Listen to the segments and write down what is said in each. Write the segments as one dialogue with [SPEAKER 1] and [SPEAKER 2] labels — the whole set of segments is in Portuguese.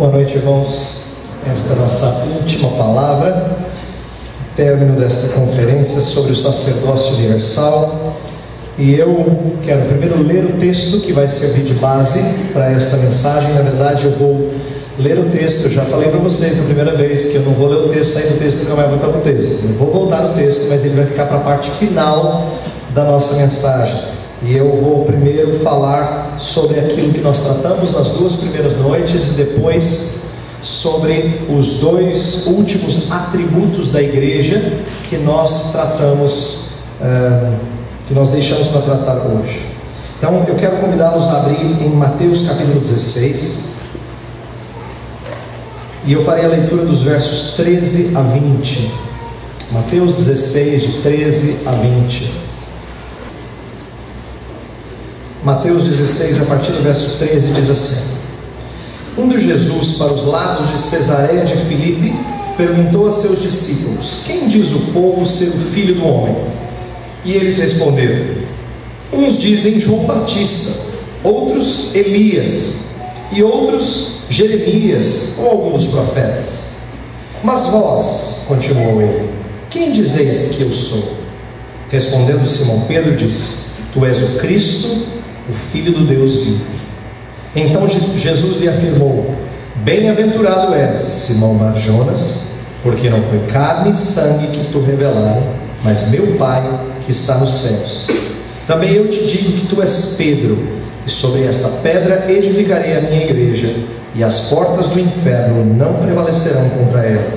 [SPEAKER 1] Boa noite, irmãos. Esta é a nossa última palavra, término desta conferência sobre o sacerdócio universal. E eu quero primeiro ler o texto que vai servir de base para esta mensagem. Na verdade, eu vou ler o texto. Eu já falei para vocês na primeira vez que eu não vou ler o texto, sair do texto nunca vai voltar no texto. Eu vou voltar no texto, mas ele vai ficar para a parte final da nossa mensagem. E eu vou primeiro falar sobre aquilo que nós tratamos nas duas primeiras noites e depois sobre os dois últimos atributos da igreja que nós tratamos, uh, que nós deixamos para tratar hoje. Então eu quero convidá-los a abrir em Mateus capítulo 16. E eu farei a leitura dos versos 13 a 20. Mateus 16, de 13 a 20. Mateus 16, a partir do verso 13, diz assim: Indo Jesus para os lados de Cesareia de Filipe, perguntou a seus discípulos: Quem diz o povo ser o filho do homem? E eles responderam: Uns dizem João Batista, outros Elias, e outros Jeremias ou algum dos profetas. Mas vós, continuou ele, quem dizeis que eu sou? Respondendo Simão Pedro, disse: Tu és o Cristo, o Filho do Deus vivo. Então Jesus lhe afirmou: Bem-aventurado és, Simão Barjonas, porque não foi carne e sangue que tu revelaram, mas meu Pai que está nos céus. Também eu te digo que tu és Pedro, e sobre esta pedra edificarei a minha igreja, e as portas do inferno não prevalecerão contra ela.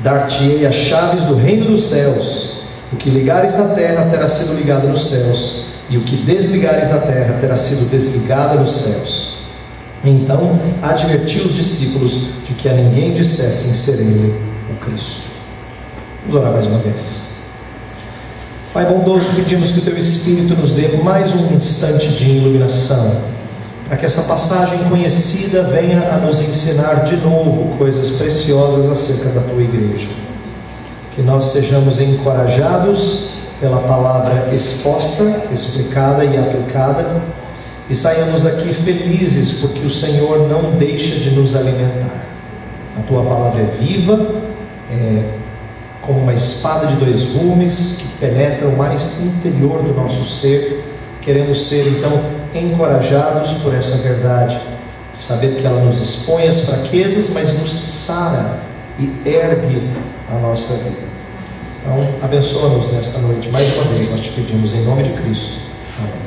[SPEAKER 1] Dar-te-ei as chaves do reino dos céus. O que ligares na terra terá sido ligado nos céus, e o que desligares na terra terá sido desligado nos céus. Então advertiu os discípulos de que a ninguém dissessem ser ele o Cristo. Vamos orar mais uma vez. Pai bondoso, pedimos que o teu Espírito nos dê mais um instante de iluminação, para que essa passagem conhecida venha a nos ensinar de novo coisas preciosas acerca da tua igreja. Que nós sejamos encorajados pela palavra exposta, explicada e aplicada, e saiamos aqui felizes porque o Senhor não deixa de nos alimentar. A tua palavra é viva, é como uma espada de dois gumes que penetra o mais interior do nosso ser. Queremos ser então encorajados por essa verdade, saber que ela nos expõe às fraquezas, mas nos sara e ergue a nossa vida. Então, abençoa-nos nesta noite. Mais uma vez, nós te pedimos em nome de Cristo. Amém.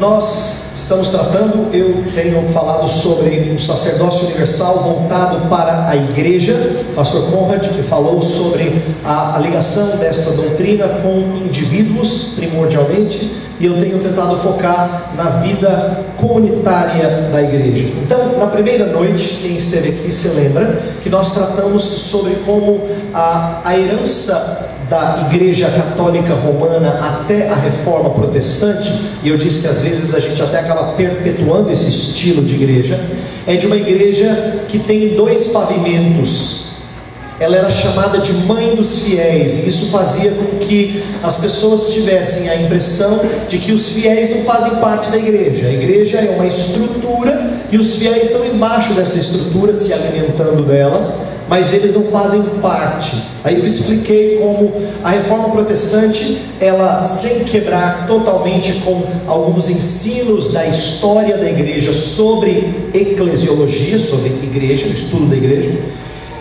[SPEAKER 1] Nós estamos tratando, eu tenho falado sobre o sacerdócio universal voltado para a igreja. Pastor Conrad falou sobre a ligação desta doutrina com indivíduos, primordialmente, e eu tenho tentado focar na vida comunitária da igreja. Então, na primeira noite, quem esteve aqui se lembra que nós tratamos sobre como a, a herança da Igreja Católica Romana até a Reforma Protestante, e eu disse que às vezes a gente até acaba perpetuando esse estilo de igreja, é de uma igreja que tem dois pavimentos ela era chamada de mãe dos fiéis, isso fazia com que as pessoas tivessem a impressão de que os fiéis não fazem parte da igreja. A igreja é uma estrutura e os fiéis estão embaixo dessa estrutura, se alimentando dela, mas eles não fazem parte. Aí eu expliquei como a reforma protestante, ela sem quebrar totalmente com alguns ensinos da história da igreja sobre eclesiologia, sobre igreja, o estudo da igreja,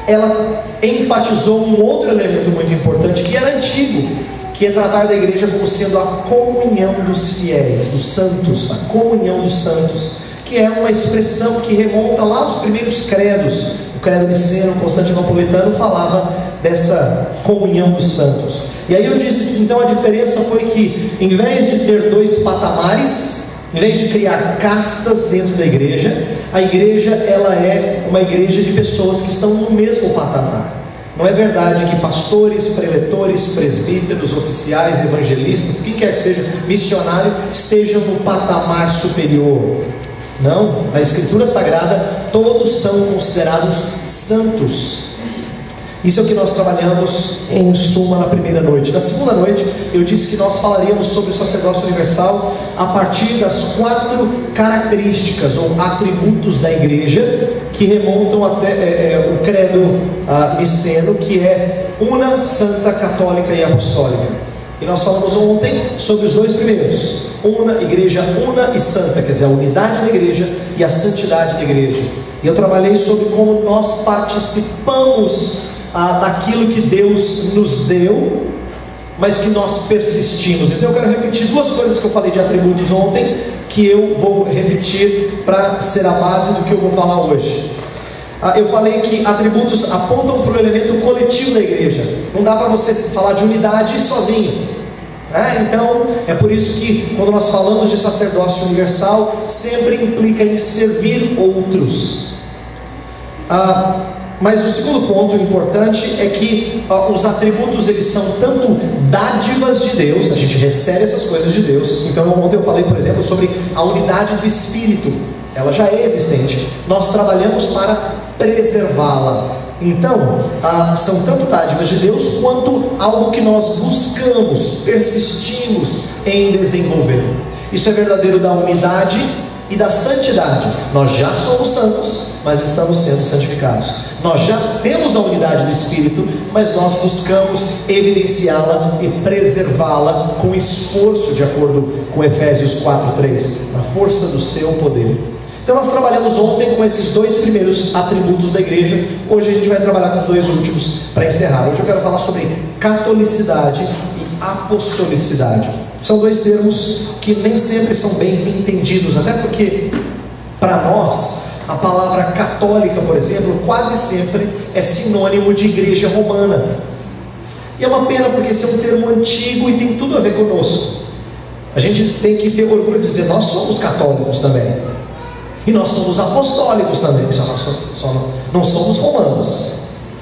[SPEAKER 1] ela enfatizou um outro elemento muito importante que era antigo, que é tratar da igreja como sendo a comunhão dos fiéis, dos santos, a comunhão dos santos, que é uma expressão que remonta lá aos primeiros credos. O credo niceno, constantinopolitano, falava dessa comunhão dos santos. E aí eu disse que então a diferença foi que, em vez de ter dois patamares, em vez de criar castas dentro da igreja, a igreja ela é uma igreja de pessoas que estão no mesmo patamar. Não é verdade que pastores, preletores, presbíteros, oficiais, evangelistas, quem quer que seja, missionário, estejam no patamar superior. Não, na Escritura Sagrada todos são considerados santos. Isso é o que nós trabalhamos em suma na primeira noite. Na segunda noite, eu disse que nós falaríamos sobre o sacerdócio universal a partir das quatro características ou atributos da igreja que remontam até é, é, o credo ah, niceno, que é una, santa, católica e apostólica. E nós falamos ontem sobre os dois primeiros: una, igreja una e santa, quer dizer, a unidade da igreja e a santidade da igreja. E eu trabalhei sobre como nós participamos ah, daquilo que Deus nos deu, mas que nós persistimos. Então eu quero repetir duas coisas que eu falei de atributos ontem, que eu vou repetir para ser a base do que eu vou falar hoje. Ah, eu falei que atributos apontam para o elemento coletivo da igreja. Não dá para você falar de unidade sozinho. Né? Então, é por isso que quando nós falamos de sacerdócio universal, sempre implica em servir outros. Ah, mas o segundo ponto importante é que os atributos eles são tanto dádivas de Deus, a gente recebe essas coisas de Deus. Então ontem eu falei, por exemplo, sobre a unidade do Espírito. Ela já é existente. Nós trabalhamos para preservá-la. Então, são tanto dádivas de Deus quanto algo que nós buscamos, persistimos em desenvolver. Isso é verdadeiro da unidade e da santidade. Nós já somos santos, mas estamos sendo santificados. Nós já temos a unidade do Espírito, mas nós buscamos evidenciá-la e preservá-la com esforço, de acordo com Efésios 4:3, na força do seu poder. Então nós trabalhamos ontem com esses dois primeiros atributos da igreja. Hoje a gente vai trabalhar com os dois últimos para encerrar. Hoje eu quero falar sobre catolicidade e apostolicidade. São dois termos que nem sempre são bem entendidos, até porque para nós a palavra católica, por exemplo, quase sempre é sinônimo de igreja romana. E é uma pena porque esse é um termo antigo e tem tudo a ver conosco. A gente tem que ter orgulho de dizer, nós somos católicos também. E nós somos apostólicos também, só, só, só não, não somos romanos.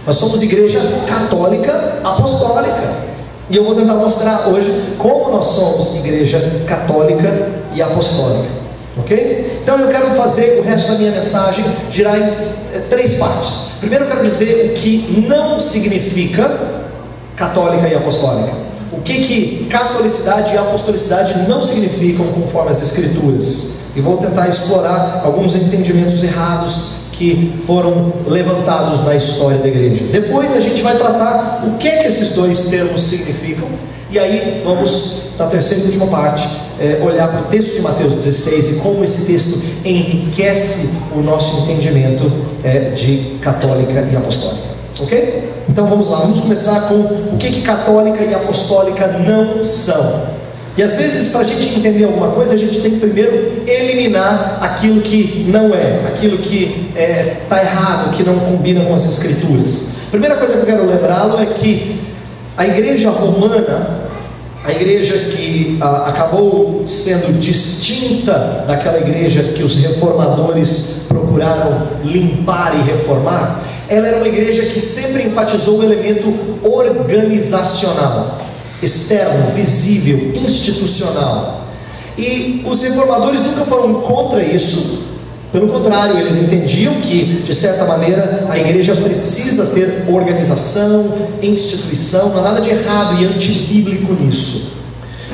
[SPEAKER 1] Nós somos igreja católica apostólica. E eu vou tentar mostrar hoje como nós somos igreja católica e apostólica. Ok? Então eu quero fazer o resto da minha mensagem girar em é, três partes. Primeiro eu quero dizer o que não significa católica e apostólica. O que, que catolicidade e apostolicidade não significam conforme as escrituras. E vou tentar explorar alguns entendimentos errados que foram levantados na história da igreja. Depois a gente vai tratar o que é que esses dois termos significam, e aí vamos, na terceira e última parte, é, olhar para o texto de Mateus 16 e como esse texto enriquece o nosso entendimento é, de católica e apostólica. Ok? Então vamos lá, vamos começar com o que, que católica e apostólica não são. E às vezes, para a gente entender alguma coisa, a gente tem que primeiro eliminar aquilo que não é, aquilo que está é, tá errado, que não combina com as Escrituras. Primeira coisa que eu quero lembrá-lo é que a igreja romana, a igreja que a, acabou sendo distinta daquela igreja que os reformadores procuraram limpar e reformar, ela era uma igreja que sempre enfatizou o elemento organizacional externo, visível, institucional. E os reformadores nunca foram contra isso, pelo contrário, eles entendiam que, de certa maneira, a igreja precisa ter organização, instituição, não há nada de errado e antibíblico nisso.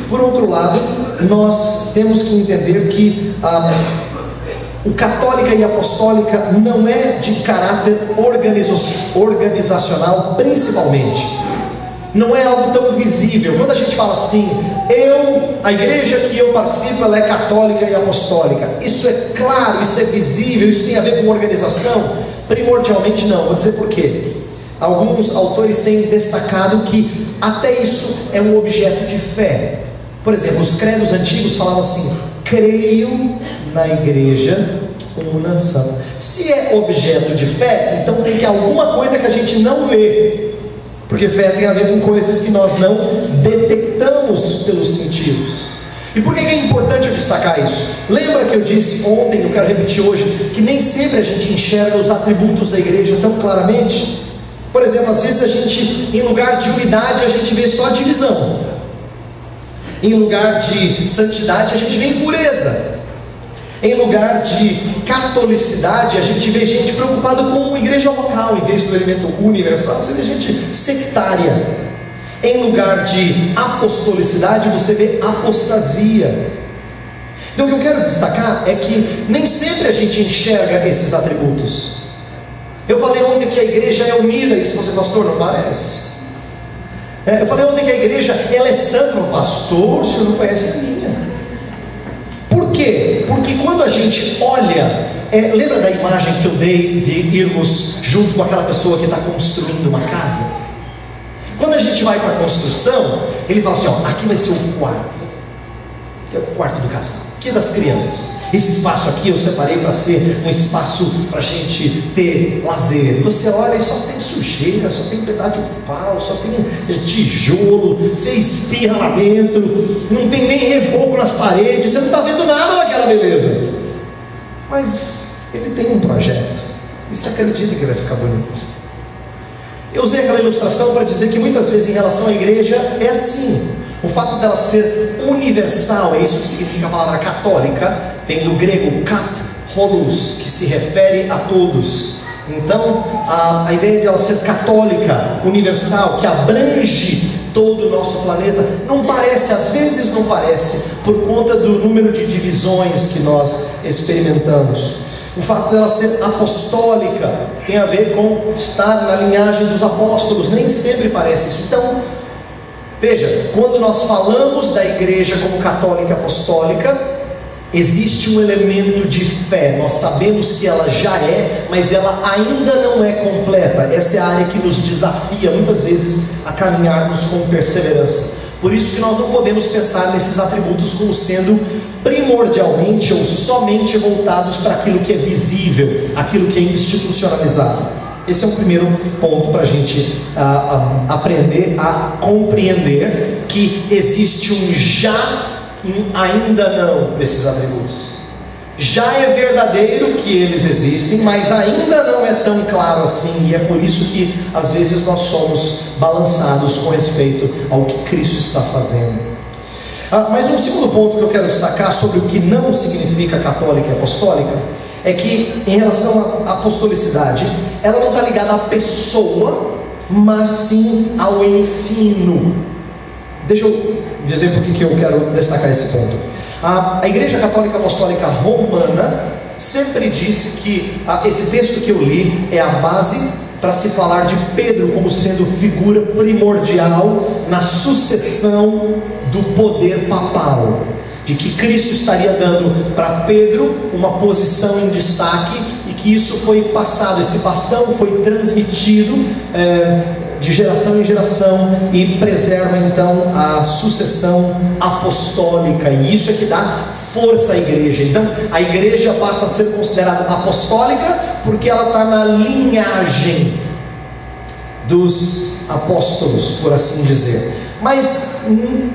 [SPEAKER 1] Por outro lado, nós temos que entender que ah, o católica e apostólica não é de caráter organizacional, principalmente não é algo tão visível. Quando a gente fala assim, eu, a igreja que eu participo, ela é católica e apostólica. Isso é claro, isso é visível, isso tem a ver com organização? Primordialmente não. Vou dizer por quê. Alguns autores têm destacado que até isso é um objeto de fé. Por exemplo, os credos antigos falavam assim: creio na igreja uma nação. Se é objeto de fé, então tem que alguma coisa que a gente não vê. Porque fé tem a ver com coisas que nós não detectamos pelos sentidos. E por que é importante eu destacar isso? Lembra que eu disse ontem, eu quero repetir hoje, que nem sempre a gente enxerga os atributos da igreja tão claramente? Por exemplo, às vezes a gente, em lugar de unidade, a gente vê só divisão. Em lugar de santidade, a gente vê impureza. Em lugar de catolicidade, a gente vê gente preocupada com igreja local, em vez do elemento universal, você vê gente sectária. Em lugar de apostolicidade, você vê apostasia. Então o que eu quero destacar é que nem sempre a gente enxerga esses atributos. Eu falei ontem que a igreja é unida, e se você pastor, não parece. É, eu falei ontem que a igreja ela é santa, o pastor, o senhor não conhece a minha. Por quê? Quando a gente olha, é, lembra da imagem que eu dei de irmos junto com aquela pessoa que está construindo uma casa? Quando a gente vai para a construção, ele fala assim: ó, aqui vai ser o quarto, que é o quarto do casal, que das crianças. Esse espaço aqui eu separei para ser um espaço para a gente ter lazer. Você olha e só tem sujeira, só tem pedaço de pau, só tem tijolo, você espirra lá dentro, não tem nem reboco nas paredes, você não está vendo nada daquela beleza. Mas ele tem um projeto, e você acredita que vai ficar bonito. Eu usei aquela ilustração para dizer que muitas vezes em relação à igreja é assim. O fato dela ser universal, é isso que significa a palavra católica, vem do grego kat holus, que se refere a todos. Então, a, a ideia dela ser católica, universal, que abrange todo o nosso planeta, não parece, às vezes não parece, por conta do número de divisões que nós experimentamos. O fato dela ser apostólica tem a ver com estar na linhagem dos apóstolos, nem sempre parece isso. Então, Veja, quando nós falamos da igreja como católica apostólica, existe um elemento de fé. Nós sabemos que ela já é, mas ela ainda não é completa. Essa é a área que nos desafia muitas vezes a caminharmos com perseverança. Por isso que nós não podemos pensar nesses atributos como sendo primordialmente ou somente voltados para aquilo que é visível, aquilo que é institucionalizado. Esse é o primeiro ponto para a gente a, a, aprender a compreender que existe um já e um ainda não desses atributos. Já é verdadeiro que eles existem, mas ainda não é tão claro assim, e é por isso que às vezes nós somos balançados com respeito ao que Cristo está fazendo. Ah, mas um segundo ponto que eu quero destacar sobre o que não significa católica e apostólica é que, em relação à apostolicidade, ela não está ligada à pessoa, mas sim ao ensino. Deixa eu dizer por que eu quero destacar esse ponto. A, a Igreja Católica Apostólica Romana sempre disse que a, esse texto que eu li é a base para se falar de Pedro como sendo figura primordial na sucessão do poder papal de que Cristo estaria dando para Pedro uma posição em destaque e que isso foi passado, esse bastão foi transmitido é, de geração em geração e preserva então a sucessão apostólica, e isso é que dá força à igreja. Então a igreja passa a ser considerada apostólica porque ela está na linhagem dos apóstolos, por assim dizer. Mas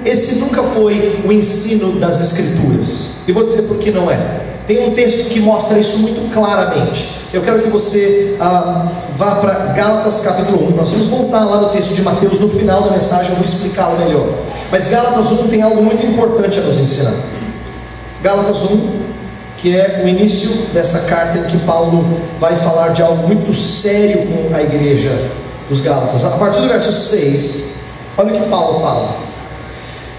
[SPEAKER 1] esse nunca foi o ensino das Escrituras. E vou dizer por que não é. Tem um texto que mostra isso muito claramente. Eu quero que você ah, vá para Gálatas capítulo 1. Nós vamos voltar lá no texto de Mateus no final da mensagem, eu vou explicá-lo melhor. Mas Gálatas 1 tem algo muito importante a nos ensinar. Gálatas 1, que é o início dessa carta em que Paulo vai falar de algo muito sério com a igreja dos Gálatas. A partir do verso 6, Olha o que Paulo fala.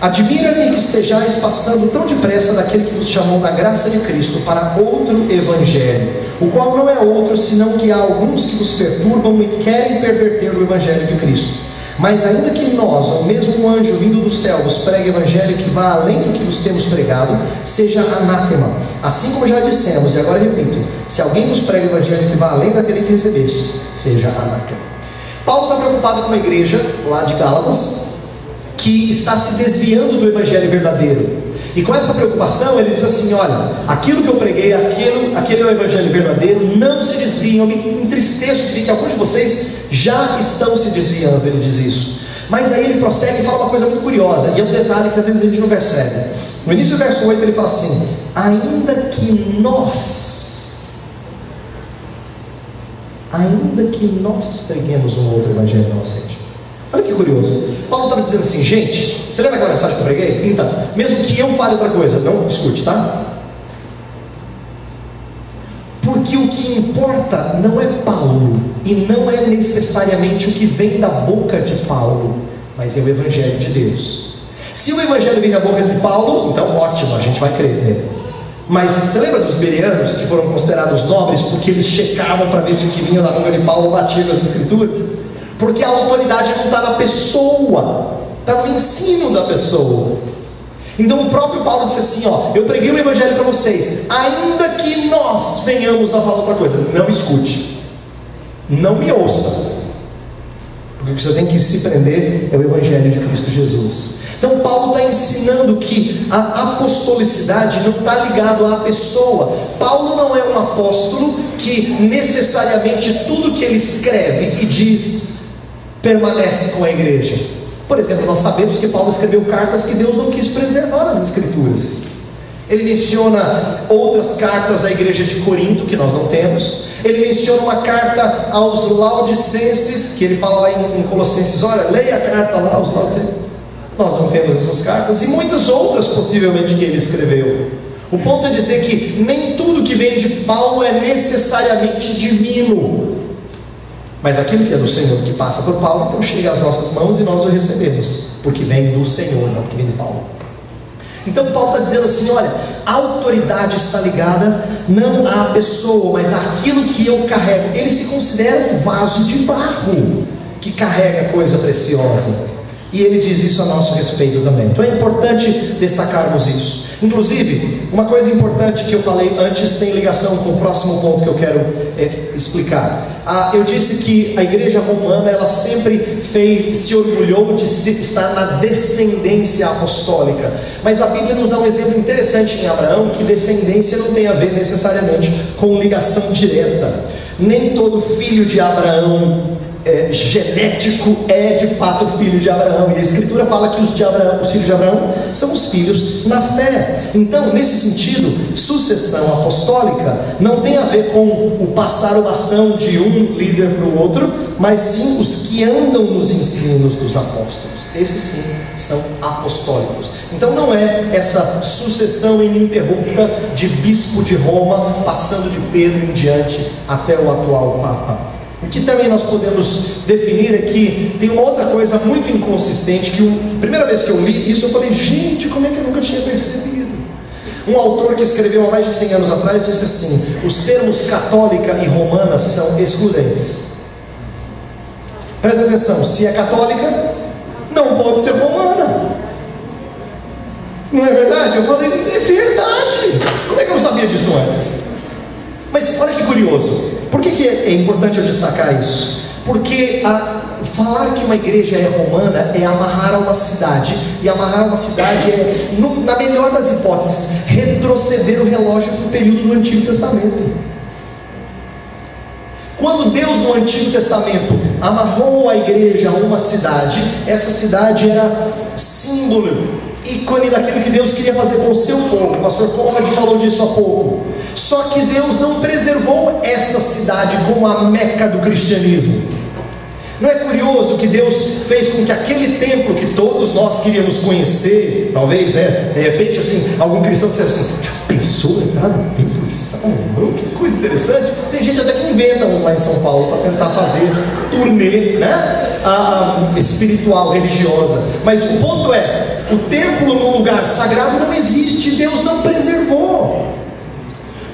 [SPEAKER 1] Admira-me que estejais passando tão depressa daquele que nos chamou da graça de Cristo para outro evangelho, o qual não é outro senão que há alguns que nos perturbam e querem perverter o evangelho de Cristo. Mas ainda que nós, ou mesmo um anjo vindo do céu, vos pregue evangelho que vá além do que vos temos pregado, seja anátema. Assim como já dissemos, e agora repito: se alguém nos prega evangelho que vá além daquele que recebestes, seja anátema. Paulo está preocupado com uma igreja lá de Gálatas que está se desviando do evangelho verdadeiro. E com essa preocupação, ele diz assim: Olha, aquilo que eu preguei, aquilo, aquele é o evangelho verdadeiro, não se desviem. Eu me entristeço de que alguns de vocês já estão se desviando. Ele diz isso. Mas aí ele prossegue e fala uma coisa muito curiosa, e é um detalhe que às vezes a gente não percebe. No início do verso 8 ele fala assim: Ainda que nós ainda que nós preguemos um outro evangelho não aceite. Olha que curioso. Paulo estava dizendo assim, gente, você lembra aquela mensagem que eu preguei? Então, mesmo que eu fale outra coisa, não escute, tá? Porque o que importa não é Paulo e não é necessariamente o que vem da boca de Paulo, mas é o Evangelho de Deus. Se o Evangelho vem da boca de Paulo, então ótimo, a gente vai crer nele. Mas você lembra dos bereanos que foram considerados nobres porque eles checavam para ver se o que vinha da boca de Paulo batia com as escrituras? Porque a autoridade não está na pessoa, está no ensino da pessoa. Então o próprio Paulo disse assim: ó, eu preguei o evangelho para vocês, ainda que nós venhamos a falar outra coisa, não escute, não me ouça, o que você tem que se prender é o evangelho de Cristo Jesus. Então Paulo está ensinando que a apostolicidade não está ligado à pessoa. Paulo não é um apóstolo que necessariamente tudo que ele escreve e diz permanece com a igreja. Por exemplo, nós sabemos que Paulo escreveu cartas que Deus não quis preservar nas Escrituras. Ele menciona outras cartas à igreja de Corinto, que nós não temos. Ele menciona uma carta aos Laodicenses, que ele fala lá em, Colossenses: olha, leia a carta lá aos Laodicenses. Nós não temos essas cartas, e muitas outras possivelmente que ele escreveu. O ponto é dizer que nem tudo que vem de Paulo é necessariamente divino. Mas aquilo que é do Senhor, que passa por Paulo, então chega às nossas mãos e nós o recebemos, porque vem do Senhor, não porque vem de Paulo. Então Paulo está dizendo assim: olha, a autoridade está ligada não à pessoa, mas àquilo que eu carrego. Ele se considera um vaso de barro que carrega coisa preciosa. E ele diz isso a nosso respeito também. Então é importante destacarmos isso. Inclusive, uma coisa importante que eu falei antes tem ligação com o próximo ponto que eu quero é, explicar. Ah, eu disse que a igreja romana ela sempre fez, se orgulhou de estar na descendência apostólica. Mas a Bíblia nos dá um exemplo interessante em Abraão que descendência não tem a ver necessariamente com ligação direta. Nem todo filho de Abraão é, genético é de fato filho de Abraão. E a Escritura fala que os, de Abraão, os filhos de Abraão são os filhos na fé. Então, nesse sentido, sucessão apostólica não tem a ver com o passar o bastão de um líder para o outro, mas sim os que andam nos ensinos dos apóstolos. Esses sim são apostólicos. Então não é essa sucessão ininterrupta de bispo de Roma, passando de Pedro em diante até o atual Papa. O que também nós podemos definir é que tem uma outra coisa muito inconsistente que a primeira vez que eu li isso eu falei, gente, como é que eu nunca tinha percebido? Um autor que escreveu há mais de 100 anos atrás disse assim: os termos católica e romana são excludentes. Presta atenção, se é católica, não pode ser romana. Não é verdade? Eu falei, é verdade. Como é que eu sabia disso antes? Mas olha que curioso. Por que, que é, importante eu destacar isso? Porque a, falar que uma igreja é romana é amarrar a uma cidade, e amarrar uma cidade é, no, na melhor das hipóteses, retroceder o relógio para o período do Antigo Testamento. Quando Deus no Antigo Testamento amarrou a igreja a uma cidade, essa cidade era símbolo, ícone daquilo que Deus queria fazer com o seu povo. O pastor Conrad falou disso há pouco. Só que Deus não preservou essa cidade como a meca do cristianismo. Não é curioso que Deus fez com que aquele templo que todos nós queríamos conhecer, talvez, né? De repente, assim, algum cristão dissesse assim: já pensou entrar no templo de Salomão? Que coisa interessante. Tem gente até que inventa uns lá em São Paulo para tentar fazer turnê, né? Ah, espiritual, religiosa. Mas o ponto é: o templo no lugar sagrado não existe, Deus não preservou.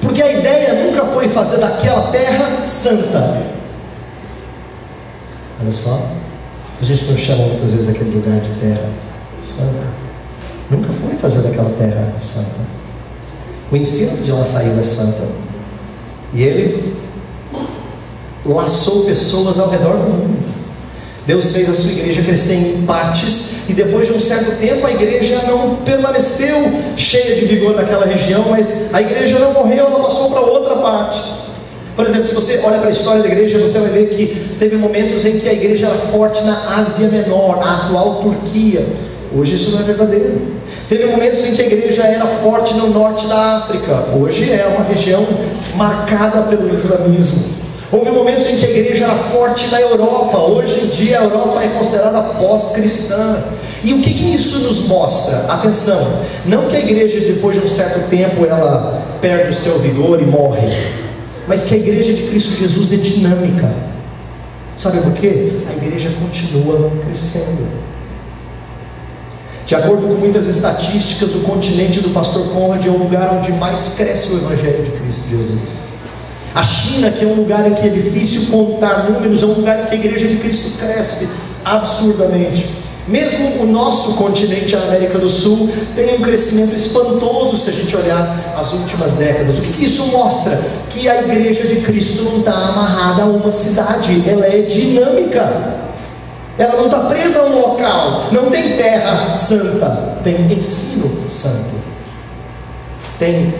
[SPEAKER 1] Porque a ideia nunca foi fazer daquela terra santa. Olha só, a gente não chama muitas vezes aquele lugar de terra santa. Nunca foi fazer daquela terra santa. O ensino de lá saiu é santa. E ele laçou pessoas ao redor do mundo. Deus fez a sua igreja crescer em partes, e depois de um certo tempo a igreja não permaneceu cheia de vigor naquela região, mas a igreja não morreu, ela passou para outra parte. Por exemplo, se você olha para a história da igreja, você vai ver que teve momentos em que a igreja era forte na Ásia Menor, a atual Turquia. Hoje isso não é verdadeiro. Teve momentos em que a igreja era forte no norte da África. Hoje é uma região marcada pelo islamismo. Houve momentos em que a igreja era forte na Europa, hoje em dia a Europa é considerada pós-cristã. E o que, que isso nos mostra? Atenção, não que a igreja depois de um certo tempo ela perde o seu vigor e morre. mas que a igreja de Cristo Jesus é dinâmica. Sabe por quê? A igreja continua crescendo. De acordo com muitas estatísticas, o continente do pastor Conrad é o lugar onde mais cresce o Evangelho de Cristo Jesus. A China, que é um lugar em que é difícil contar números, é um lugar em que a igreja de Cristo cresce absurdamente. Mesmo o nosso continente, a América do Sul, tem um crescimento espantoso se a gente olhar as últimas décadas. O que, que isso mostra? Que a igreja de Cristo não está amarrada a uma cidade, ela é dinâmica. Ela não está presa a um local, não tem terra santa, tem ensino santo. Tem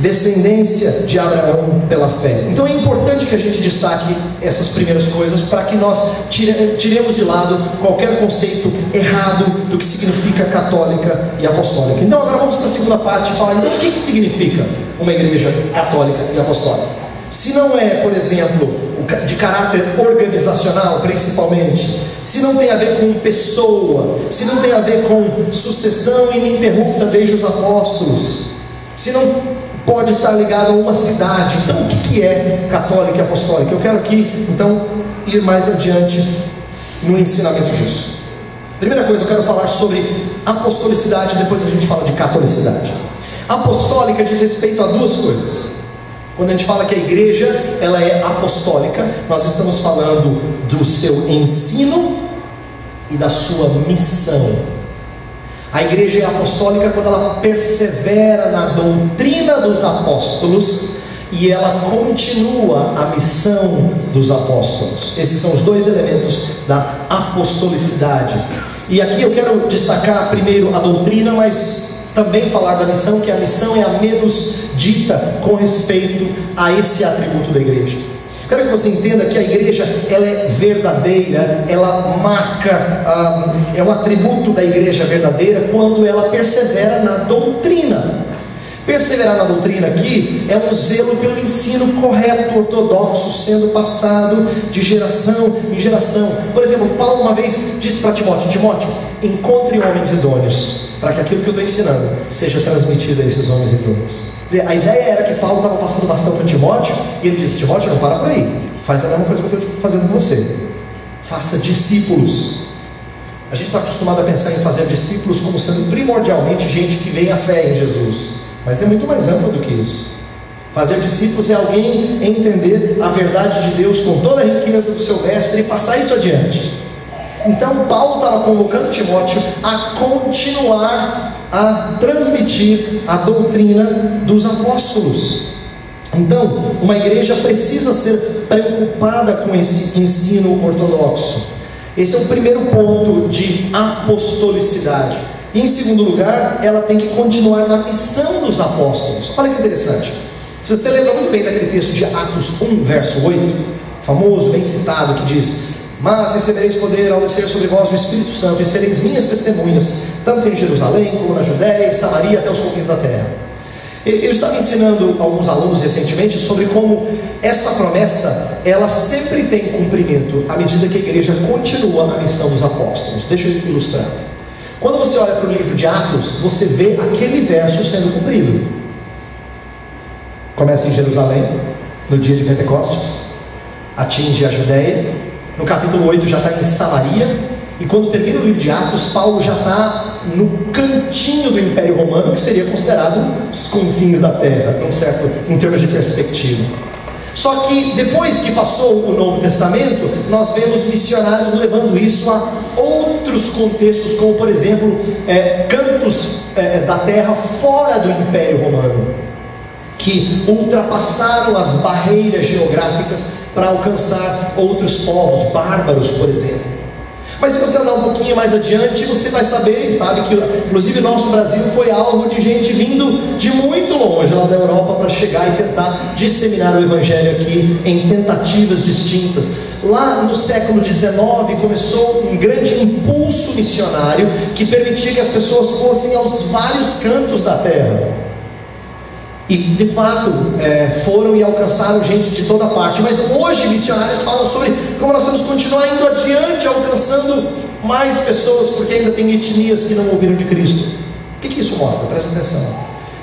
[SPEAKER 1] descendência de Abraão pela fé. Então é importante que a gente destaque essas primeiras coisas para que nós tire, tiremos de lado qualquer conceito errado do que significa católica e apostólica. Então agora vamos para a segunda parte e falar então o que, que significa uma igreja católica e apostólica. Se não é, por exemplo, de caráter organizacional, principalmente, se não tem a ver com pessoa, se não tem a ver com sucessão ininterrupta desde os apóstolos, se não pode estar ligado a uma cidade. Então, o que é católica e apostólica? Eu quero aqui, então, ir mais adiante no ensinamento disso. Primeira coisa, eu quero falar sobre apostolicidade, depois a gente fala de catolicidade. Apostólica diz respeito a duas coisas. Quando a gente fala que a igreja ela é apostólica, nós estamos falando do seu ensino e da sua missão. A igreja é apostólica quando ela persevera na doutrina dos apóstolos e ela continua a missão dos apóstolos. Esses são os dois elementos da apostolicidade. E aqui eu quero destacar primeiro a doutrina, mas também falar da missão, que a missão é a menos dita com respeito a esse atributo da igreja. Quero que você entenda que a igreja ela é verdadeira, ela marca, ah, é um atributo da igreja verdadeira quando ela persevera na doutrina. Perseverar na doutrina aqui é um zelo pelo ensino correto, ortodoxo, sendo passado de geração em geração. Por exemplo, Paulo uma vez disse para Timóteo: Timóteo, encontre homens idôneos, para que aquilo que eu estou ensinando seja transmitido a esses homens idôneos dizer, a ideia era que Paulo estava passando bastante para Timóteo, e ele disse: Timóteo, não para por aí, faz a mesma coisa que eu estou fazendo com você. Faça discípulos. A gente está acostumado a pensar em fazer discípulos como sendo primordialmente gente que vem à fé em Jesus, mas é muito mais amplo do que isso. Fazer discípulos é alguém entender a verdade de Deus com toda a riqueza do seu mestre e passar isso adiante. Então, Paulo estava convocando Timóteo a continuar a transmitir a doutrina dos apóstolos. Então, uma igreja precisa ser preocupada com esse ensino ortodoxo. Esse é o primeiro ponto de apostolicidade. E em segundo lugar, ela tem que continuar na missão dos apóstolos. Olha que interessante. Você lembra muito bem daquele texto de Atos 1, verso 8, famoso, bem citado, que diz: mas recebereis poder ao descer sobre vós o Espírito Santo, e sereis minhas testemunhas, tanto em Jerusalém, como na Judéia, em Samaria, até os confins da terra. Eu estava ensinando alguns alunos recentemente sobre como essa promessa, ela sempre tem cumprimento à medida que a igreja continua a missão dos apóstolos. Deixa eu ilustrar. Quando você olha para o livro de Atos, você vê aquele verso sendo cumprido. Começa em Jerusalém, no dia de Pentecostes, atinge a Judéia, no capítulo 8 já está em Samaria, e quando termina o livro de Atos, Paulo já está no cantinho do Império Romano, que seria considerado os confins da terra, em, certo, em termos de perspectiva. Só que depois que passou o Novo Testamento, nós vemos missionários levando isso a outros contextos, como por exemplo, é, cantos é, da terra fora do Império Romano, que ultrapassaram as barreiras geográficas para alcançar outros povos, bárbaros, por exemplo. Mas se você andar um pouquinho mais adiante, você vai saber, sabe que inclusive nosso Brasil foi alvo de gente vindo de muito longe lá da Europa para chegar e tentar disseminar o Evangelho aqui em tentativas distintas. Lá no século XIX começou um grande impulso missionário que permitia que as pessoas fossem aos vários cantos da terra. E de fato é, foram e alcançaram gente de toda parte. Mas hoje missionários falam sobre como nós vamos continuar indo adiante, alcançando mais pessoas, porque ainda tem etnias que não ouviram de Cristo. O que, que isso mostra? Presta atenção.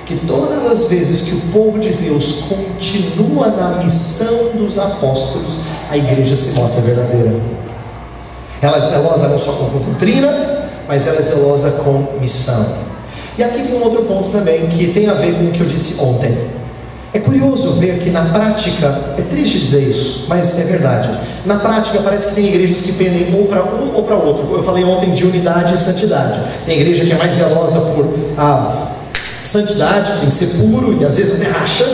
[SPEAKER 1] que todas as vezes que o povo de Deus continua na missão dos apóstolos, a igreja se mostra verdadeira. Ela é zelosa não só com doutrina, mas ela é zelosa com missão. E aqui tem um outro ponto também que tem a ver com o que eu disse ontem. É curioso ver que na prática, é triste dizer isso, mas é verdade. Na prática parece que tem igrejas que pendem ou para um ou para outro. Eu falei ontem de unidade e santidade. Tem igreja que é mais zelosa por a santidade, tem que ser puro e às vezes até racha.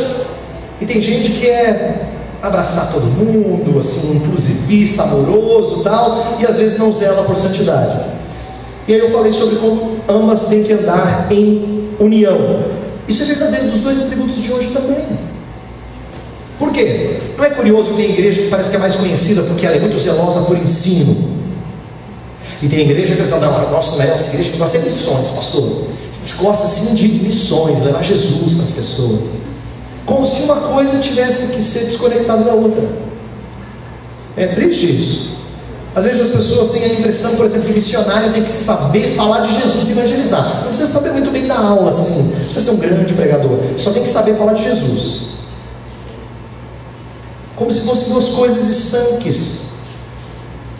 [SPEAKER 1] E tem gente que é abraçar todo mundo, assim, inclusivista, amoroso tal, e às vezes não zela por santidade. E aí eu falei sobre como ambas têm que andar em união. Isso é verdadeiro dos dois atributos de hoje também. Por quê? Não é curioso que tem igreja que parece que é mais conhecida porque ela é muito zelosa por ensino. E tem igreja que pensa, não, nossa, a nossa igreja gosta de missões, pastor. A gente gosta sim de missões, levar Jesus para as pessoas. Como se uma coisa tivesse que ser desconectada da outra. É triste isso. Às vezes as pessoas têm a impressão, por exemplo, que missionário tem que saber falar de Jesus e evangelizar. Não precisa saber muito bem da aula assim, não precisa ser um grande pregador, só tem que saber falar de Jesus. Como se fossem duas coisas estanques.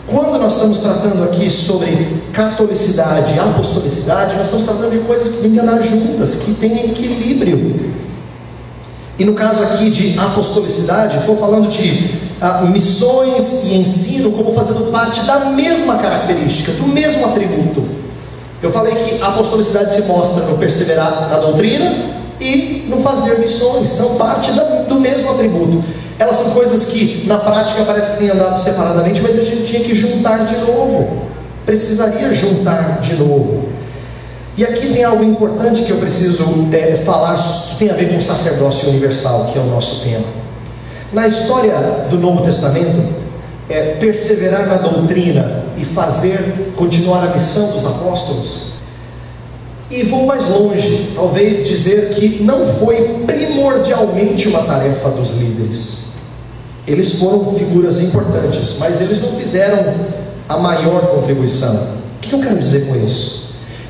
[SPEAKER 1] Quando nós estamos tratando aqui sobre catolicidade e apostolicidade, nós estamos tratando de coisas que têm que andar juntas, que têm equilíbrio. E no caso aqui de apostolicidade, estou falando de missões e ensino como fazendo parte da mesma característica, do mesmo atributo. Eu falei que a apostolicidade se mostra no perseverar na doutrina e no fazer missões, são parte do mesmo atributo. Elas são coisas que na prática parece que têm andado separadamente, mas a gente tinha que juntar de novo. Precisaria juntar de novo. E aqui tem algo importante que eu preciso é, falar, que tem a ver com o sacerdócio universal, que é o nosso tema. Na história do Novo Testamento, é, perseverar na doutrina e fazer continuar a missão dos apóstolos. E vou mais longe, talvez dizer que não foi primordialmente uma tarefa dos líderes. Eles foram figuras importantes, mas eles não fizeram a maior contribuição. O que eu quero dizer com isso?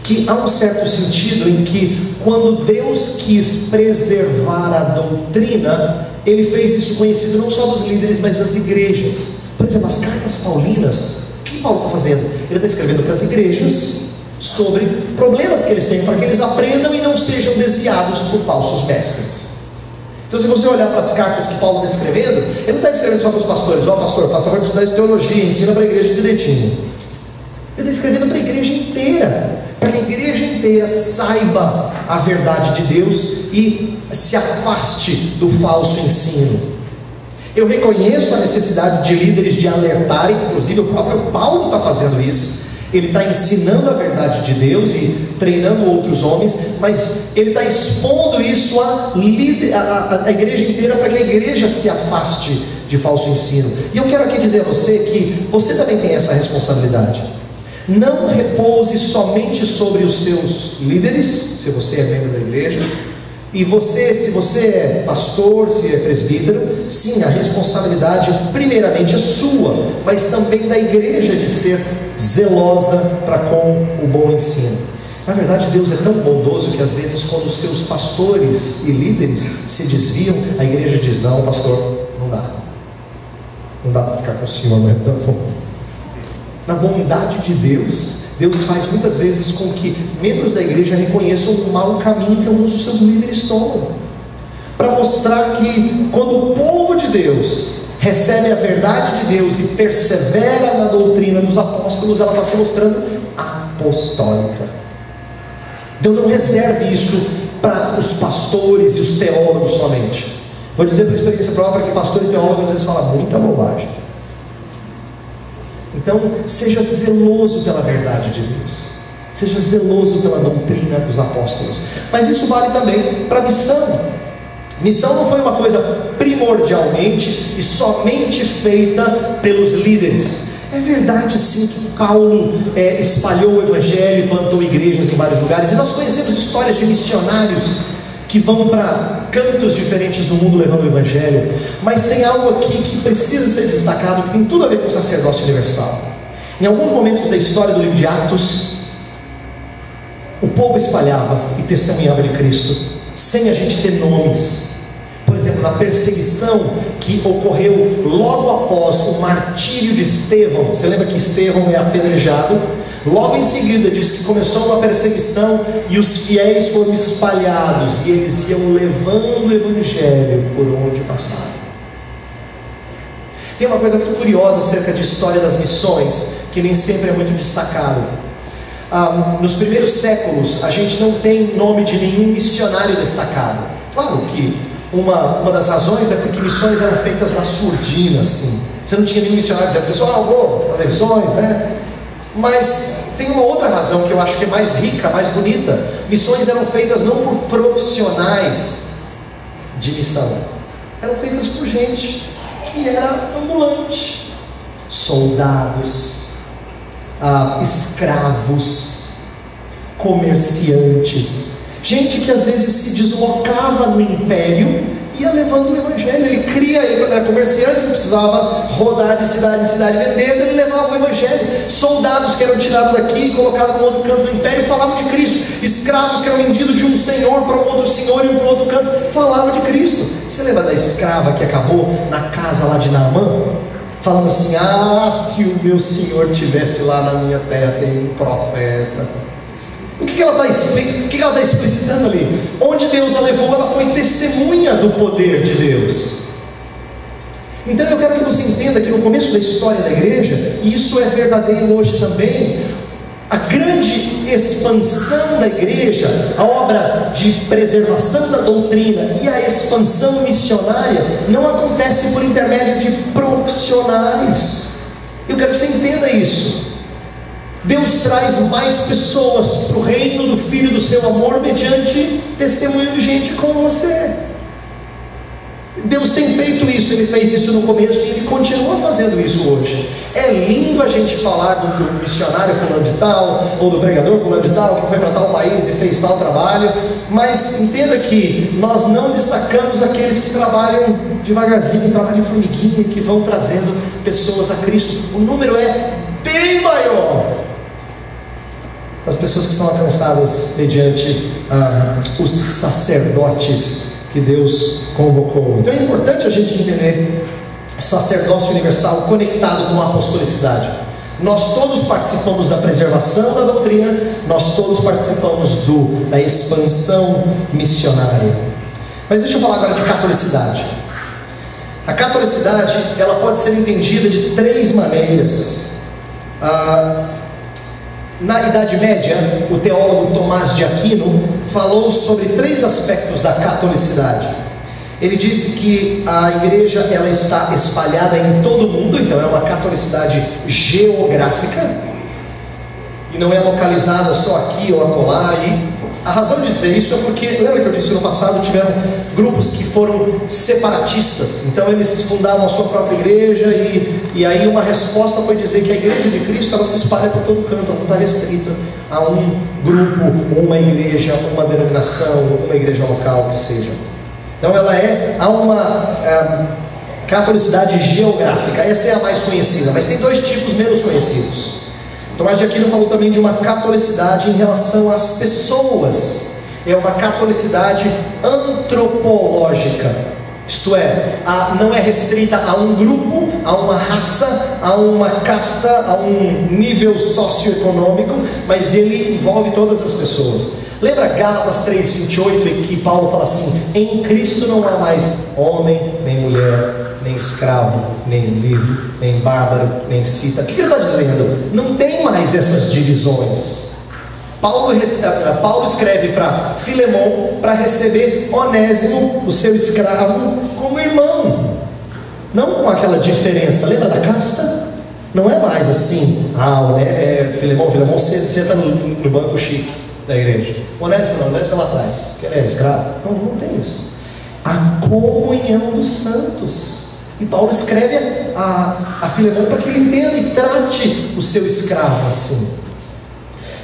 [SPEAKER 1] que há um certo sentido em que, quando Deus quis preservar a doutrina, ele fez isso conhecido não só dos líderes, mas das igrejas. Por exemplo, as cartas paulinas, o que Paulo está fazendo? Ele está escrevendo para as igrejas sobre problemas que eles têm, para que eles aprendam e não sejam desviados por falsos mestres. Então, se você olhar para as cartas que Paulo está escrevendo, ele não está escrevendo só para os pastores, ó oh, pastor, faça parte de estudar teologia, ensina para a igreja direitinho. Ele está escrevendo para a igreja inteira para que a igreja inteira saiba a verdade de Deus e se afaste do falso ensino. Eu reconheço a necessidade de líderes de alertarem, inclusive o próprio Paulo está fazendo isso. Ele está ensinando a verdade de Deus e treinando outros homens, mas ele está expondo isso à, à, à igreja inteira para que a igreja se afaste de falso ensino. E eu quero aqui dizer a você que você também tem essa responsabilidade. Não repouse somente sobre os seus líderes, se você é membro da igreja, e você, se você é pastor, se é presbítero, sim, a responsabilidade primeiramente é sua, mas também da igreja de ser zelosa para com o bom ensino. Na verdade, Deus é tão bondoso que às vezes, quando os seus pastores e líderes se desviam, a igreja diz: Não, pastor, não dá. Não dá para ficar com o senhor mais não na bondade de Deus, Deus faz muitas vezes com que membros da igreja reconheçam o mau caminho que alguns dos seus líderes tomam, para mostrar que quando o povo de Deus recebe a verdade de Deus e persevera na doutrina dos apóstolos, ela está se mostrando apostólica. Então não reserve isso para os pastores e os teólogos somente. Vou dizer por experiência própria que pastor e teólogo às vezes falam muita bobagem. Então, seja zeloso pela verdade de Deus. Seja zeloso pela doutrina dos apóstolos. Mas isso vale também para a missão. Missão não foi uma coisa primordialmente e somente feita pelos líderes. É verdade sim que Paulo é, espalhou o evangelho, plantou igrejas em vários lugares, e nós conhecemos histórias de missionários que vão para cantos diferentes do mundo levando o Evangelho, mas tem algo aqui que precisa ser destacado, que tem tudo a ver com o sacerdócio universal. Em alguns momentos da história do livro de Atos, o povo espalhava e testemunhava de Cristo, sem a gente ter nomes. Por exemplo, na perseguição que ocorreu logo após o martírio de Estevão, você lembra que Estevão é apedrejado? Logo em seguida diz que começou uma perseguição e os fiéis foram espalhados e eles iam levando o evangelho por onde passaram. Tem uma coisa muito curiosa acerca de história das missões, que nem sempre é muito destacado. Ah, nos primeiros séculos, a gente não tem nome de nenhum missionário destacado. Claro que uma, uma das razões é porque missões eram feitas na surdina, assim. Você não tinha nenhum missionário dizendo, pessoal, vou fazer missões, né? Mas tem uma outra razão que eu acho que é mais rica, mais bonita. Missões eram feitas não por profissionais de missão, eram feitas por gente que era ambulante, soldados, ah, escravos, comerciantes, gente que às vezes se deslocava no império ia levando o evangelho. Ele cria, ele era comerciante, não precisava rodar de cidade em cidade vendendo, ele levava o evangelho. Soldados que eram tirados daqui e colocados no outro canto do império falavam de Cristo. Escravos que eram vendidos de um senhor para um outro senhor e um para outro canto falavam de Cristo. Você lembra da escrava que acabou na casa lá de Naamã? Falando assim: Ah, se o meu senhor tivesse lá na minha terra, tem um profeta o que, ela está tá explicitando ali? Onde Deus a levou, ela foi testemunha do poder de Deus. Então eu quero que você entenda que no começo da história da igreja, e isso é verdadeiro hoje também, a grande expansão da igreja, a obra de preservação da doutrina e a expansão missionária não acontece por intermédio de profissionais. Eu quero que você entenda isso. Deus traz mais pessoas para o reino do Filho do seu amor mediante testemunho de gente como você. Deus tem feito isso, Ele fez isso no começo e Ele continua fazendo isso hoje. É lindo a gente falar do, do missionário fulano de tal, ou do pregador fulano de tal, que foi para tal país e fez tal trabalho, mas entenda que nós não destacamos aqueles que trabalham devagarzinho, trabalham de formiguinha, que vão trazendo pessoas a Cristo. O número é bem maior as pessoas que são alcançadas mediante ah, os sacerdotes que Deus convocou. Então é importante a gente entender sacerdócio universal conectado com a apostolicidade. Nós todos participamos da preservação da doutrina, nós todos participamos do, da expansão missionária. Mas deixa eu falar agora de catolicidade. A catolicidade ela pode ser entendida de três maneiras. Ah, na Idade Média, o teólogo Tomás de Aquino falou sobre três aspectos da catolicidade. Ele disse que a igreja ela está espalhada em todo o mundo, então é uma catolicidade geográfica e não é localizada só aqui ou acolá. E a razão de dizer isso é porque, lembra que eu disse no passado, tiveram grupos que foram separatistas, então eles fundavam a sua própria igreja e, e aí uma resposta foi dizer que a igreja de Cristo ela se espalha por todo canto, ela não está restrita a um grupo, uma igreja, uma denominação, uma igreja local que seja. Então ela é, há uma é, catolicidade geográfica, essa é a mais conhecida, mas tem dois tipos menos conhecidos. Tomás de Aquino falou também de uma catolicidade em relação às pessoas. É uma catolicidade antropológica. Isto é, a, não é restrita a um grupo, a uma raça, a uma casta, a um nível socioeconômico, mas ele envolve todas as pessoas. Lembra Gálatas 3,28 em que Paulo fala assim: em Cristo não há mais homem nem mulher, nem escravo, nem livre, nem bárbaro, nem cita. O que ele está dizendo? Não tem mais essas divisões. Paulo, eh, Paulo escreve para Filemão para receber Onésimo, o seu escravo, como irmão. Não com aquela diferença. Lembra da casta? Não é mais assim. Ah, é, Filemão, Filemão senta no, no banco chique da igreja. Onésimo não, Onésimo é lá atrás. Que é escravo? Não, não tem isso. A comunhão dos santos. E Paulo escreve a, a Filemão para que ele entenda e trate o seu escravo assim.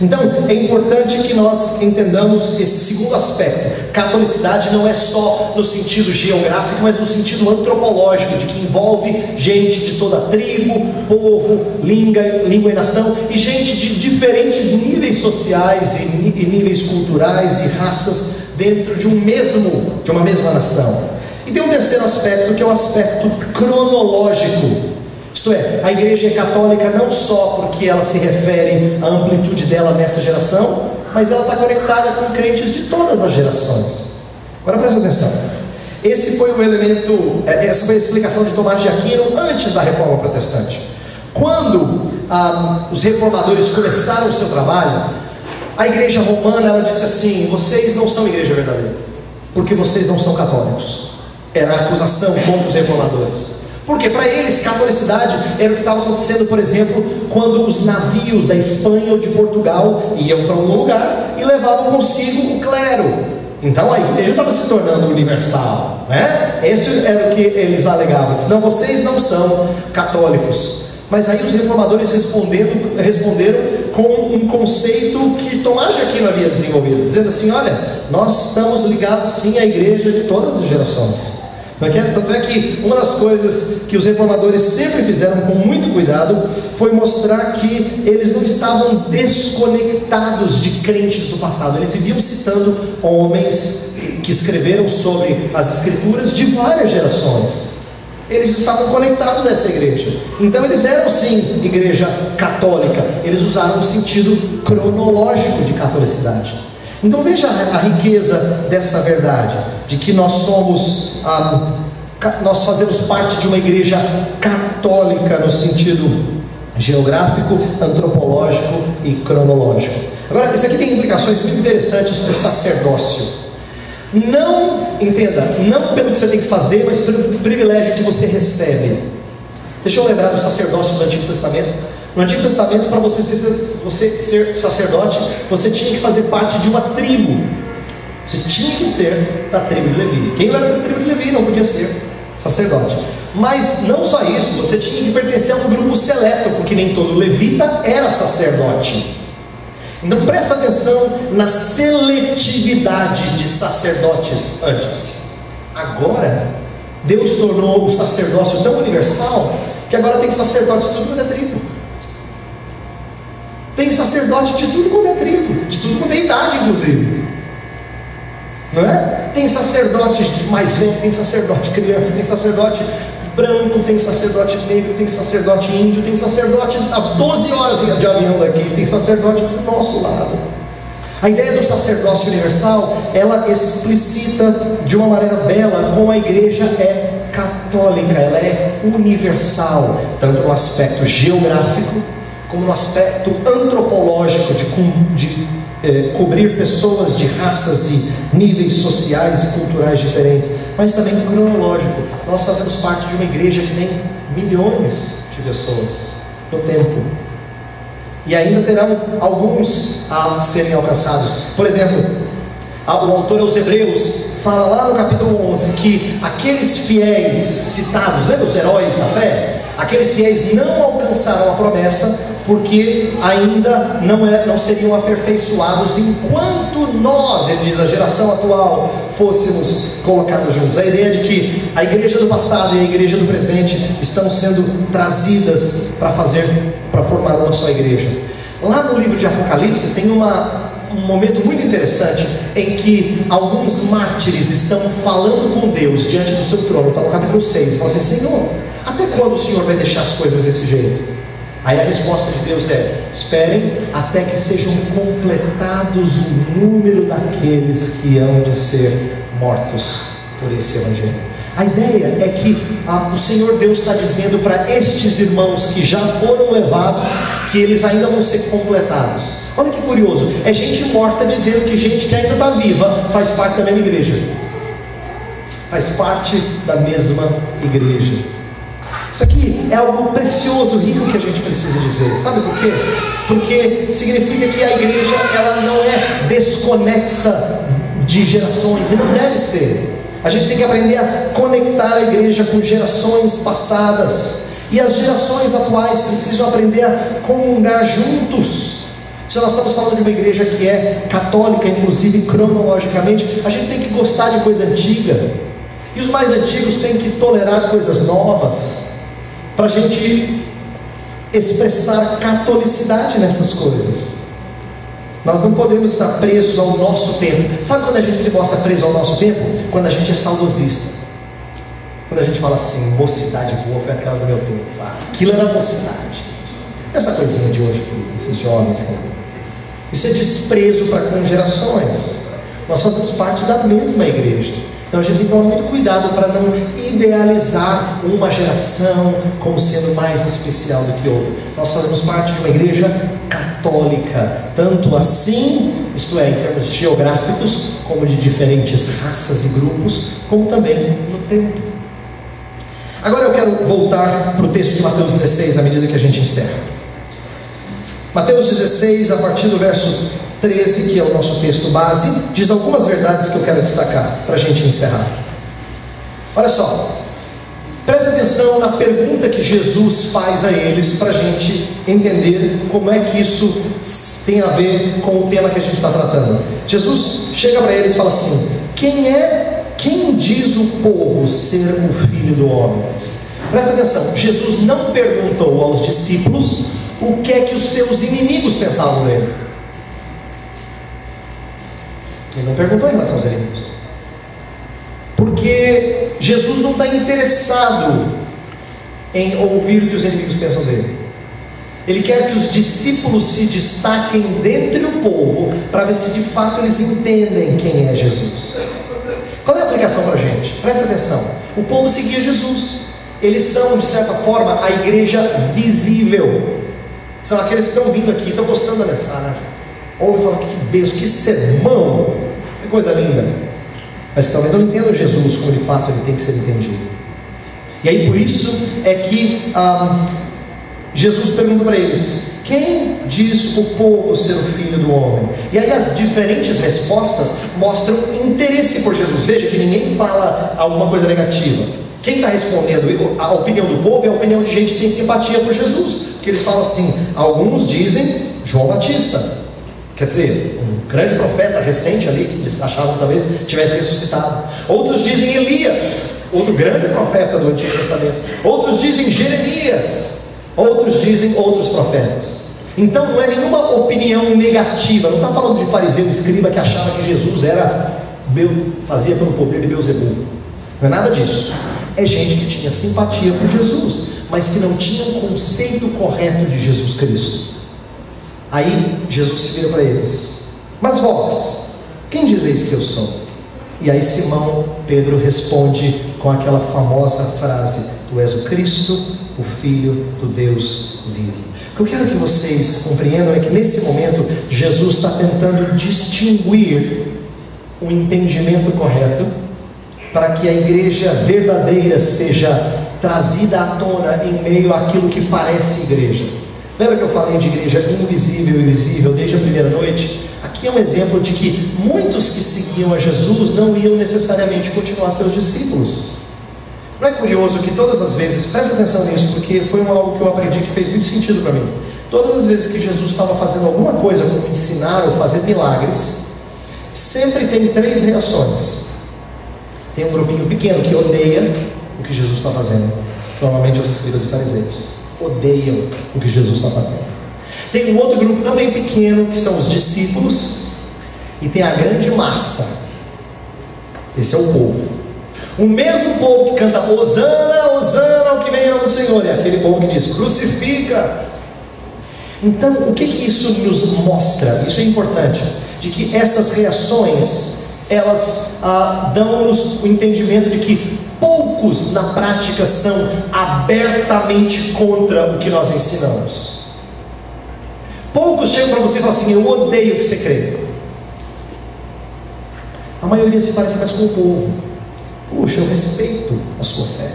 [SPEAKER 1] Então, é importante que nós entendamos esse segundo aspecto. Catolicidade não é só no sentido geográfico, mas no sentido antropológico, de que envolve gente de toda tribo, povo, língua, língua e nação, e gente de diferentes níveis sociais e, níveis culturais e raças dentro de um mesmo, de uma mesma nação. E tem um terceiro aspecto que é o aspecto cronológico. Isto é, a igreja é católica não só porque ela se refere à amplitude dela nessa geração, mas ela está conectada com crentes de todas as gerações. Agora presta atenção. Esse foi o elemento, é, essa foi a explicação de Tomás de Aquino antes da reforma protestante. Quando ah, os reformadores começaram o seu trabalho, a igreja romana ela disse assim: vocês não são igreja verdadeira, porque vocês não são católicos. Era a acusação contra os reformadores. Porque para eles, catolicidade era o que estava acontecendo, por exemplo, quando os navios da Espanha ou de Portugal iam para um lugar e levavam consigo o clero. Então a igreja estava se tornando universal, né? Esse era o que eles alegavam. Não, vocês não são católicos. Mas aí os reformadores responderam com um conceito que Tomás de Aquino havia desenvolvido, dizendo assim: olha, nós estamos ligados sim à igreja de todas as gerações. É é? Tanto é que uma das coisas que os reformadores sempre fizeram com muito cuidado foi mostrar que eles não estavam desconectados de crentes do passado. Eles viviam citando homens que escreveram sobre as escrituras de várias gerações. Eles estavam conectados a essa igreja. Então eles eram sim igreja católica. Eles usaram o sentido cronológico de catolicidade. Então veja a riqueza dessa verdade, de que nós somos, ah, nós fazemos parte de uma igreja católica no sentido geográfico, antropológico e cronológico. Agora, isso aqui tem implicações muito interessantes para o sacerdócio. Não, entenda, não pelo que você tem que fazer, mas pelo privilégio que você recebe. Deixa eu lembrar do sacerdócio do Antigo Testamento. No Antigo Testamento, para você ser, você ser sacerdote, você tinha que fazer parte de uma tribo. Você tinha que ser da tribo de Levi. Quem não era da tribo de Levi não podia ser sacerdote. Mas não só isso, você tinha que pertencer a um grupo seleto, porque nem todo levita era sacerdote. Então presta atenção na seletividade de sacerdotes antes. Agora, Deus tornou o sacerdócio tão universal que agora tem sacerdote de tudo quanto é tribo. Tem sacerdote de tudo quanto é tribo, de tudo quanto é idade, inclusive. Não é? Tem sacerdote mais velho, tem sacerdote criança, tem sacerdote branco, tem sacerdote negro, tem sacerdote índio, tem sacerdote a 12 horas de avião daqui, tem sacerdote do nosso lado. A ideia do sacerdócio universal, ela explicita de uma maneira bela como a igreja é católica, ela é universal, tanto no aspecto geográfico, como no aspecto antropológico de, de eh, cobrir pessoas de raças e níveis sociais e culturais diferentes, mas também cronológico. Nós fazemos parte de uma igreja que tem milhões de pessoas no tempo. E ainda terão alguns a serem alcançados. Por exemplo, o autor aos Hebreus fala lá no capítulo 11 que aqueles fiéis citados, lembra os heróis da fé? Aqueles fiéis não alcançaram a promessa porque ainda não, é, não seriam aperfeiçoados enquanto nós, ele diz, a geração atual, fôssemos colocados juntos. A ideia de que a igreja do passado e a igreja do presente estão sendo trazidas para fazer, para formar uma só igreja. Lá no livro de Apocalipse tem uma, um momento muito interessante em que alguns mártires estão falando com Deus diante do seu trono, está no capítulo 6, e falam assim, Senhor, até quando o Senhor vai deixar as coisas desse jeito? Aí a resposta de Deus é: esperem até que sejam completados o número daqueles que hão de ser mortos por esse Evangelho. A ideia é que ah, o Senhor Deus está dizendo para estes irmãos que já foram levados que eles ainda vão ser completados. Olha que curioso, é gente morta dizendo que gente que ainda está viva faz parte da mesma igreja, faz parte da mesma igreja. Isso aqui é algo precioso, rico que a gente precisa dizer. Sabe por quê? Porque significa que a igreja ela não é desconexa de gerações e não deve ser. A gente tem que aprender a conectar a igreja com gerações passadas. E as gerações atuais precisam aprender a comungar juntos. Se nós estamos falando de uma igreja que é católica, inclusive cronologicamente, a gente tem que gostar de coisa antiga. E os mais antigos têm que tolerar coisas novas para a gente expressar catolicidade nessas coisas. Nós não podemos estar presos ao nosso tempo. Sabe quando a gente se mostra preso ao nosso tempo? Quando a gente é saudosista. Quando a gente fala assim, mocidade boa foi aquela do meu tempo. Ah, aquilo era mocidade. Essa coisinha de hoje, esses jovens. Isso é desprezo para com gerações. Nós fazemos parte da mesma igreja. Então a gente tem que tomar muito cuidado para não idealizar uma geração como sendo mais especial do que outra. Nós fazemos parte de uma igreja católica, tanto assim, isto é, em termos geográficos, como de diferentes raças e grupos, como também no tempo. Agora eu quero voltar para o texto de Mateus 16 à medida que a gente encerra. Mateus 16, a partir do verso 13, que é o nosso texto base, diz algumas verdades que eu quero destacar para a gente encerrar. Olha só, preste atenção na pergunta que Jesus faz a eles para a gente entender como é que isso tem a ver com o tema que a gente está tratando. Jesus chega para eles e fala assim: Quem é, quem diz o povo ser o filho do homem? Presta atenção, Jesus não perguntou aos discípulos o que é que os seus inimigos pensavam dele. Ele não perguntou em relação aos inimigos. Porque Jesus não está interessado em ouvir o que os inimigos pensam dele. Ele quer que os discípulos se destaquem dentre o povo para ver se de fato eles entendem quem é Jesus. Qual é a aplicação para a gente? Presta atenção. O povo seguia Jesus. Eles são, de certa forma, a igreja visível. São aqueles que estão vindo aqui, estão gostando da mensagem E fala, que beijo, que sermão, que coisa linda. Mas que talvez não entendam Jesus como de fato ele tem que ser entendido. E aí por isso é que ah, Jesus pergunta para eles: quem diz o povo ser o filho do homem? E aí as diferentes respostas mostram interesse por Jesus. Veja que ninguém fala alguma coisa negativa. Quem está respondendo a opinião do povo é a opinião de gente que tem simpatia por Jesus. Que eles falam assim: alguns dizem João Batista, Quer dizer, um grande profeta recente ali, que eles achavam talvez tivesse ressuscitado. Outros dizem Elias, outro grande profeta do Antigo Testamento. Outros dizem Jeremias. Outros dizem outros profetas. Então não é nenhuma opinião negativa. Não está falando de fariseu escriba que achava que Jesus era fazia pelo poder de Beuzebu. Não é nada disso. É gente que tinha simpatia por Jesus, mas que não tinha um conceito correto de Jesus Cristo. Aí Jesus se vira para eles: Mas vós, quem dizeis que eu sou? E aí Simão Pedro responde com aquela famosa frase: Tu és o Cristo, o Filho do Deus vivo. O que eu quero que vocês compreendam é que nesse momento Jesus está tentando distinguir o entendimento correto para que a igreja verdadeira seja trazida à tona em meio àquilo que parece igreja. Lembra que eu falei de igreja invisível e visível desde a primeira noite? Aqui é um exemplo de que muitos que seguiam a Jesus não iam necessariamente continuar seus discípulos. Não é curioso que todas as vezes, presta atenção nisso, porque foi algo que eu aprendi que fez muito sentido para mim. Todas as vezes que Jesus estava fazendo alguma coisa, como ensinar ou fazer milagres, sempre tem três reações. Tem um grupinho pequeno que odeia o que Jesus está fazendo, normalmente os escribas e fariseus odeiam o que Jesus está fazendo. Tem um outro grupo também pequeno, que são os discípulos, e tem a grande massa. Esse é o povo. O mesmo povo que canta Osana, Osana, o que vem do Senhor, é aquele povo que diz crucifica. Então, o que, que isso nos mostra? Isso é importante, de que essas reações elas ah, dão-nos o entendimento de que poucos na prática são abertamente contra o que nós ensinamos. Poucos chegam para você e falam assim: Eu odeio o que você crê. A maioria se parece mais com o povo. Puxa, eu respeito a sua fé.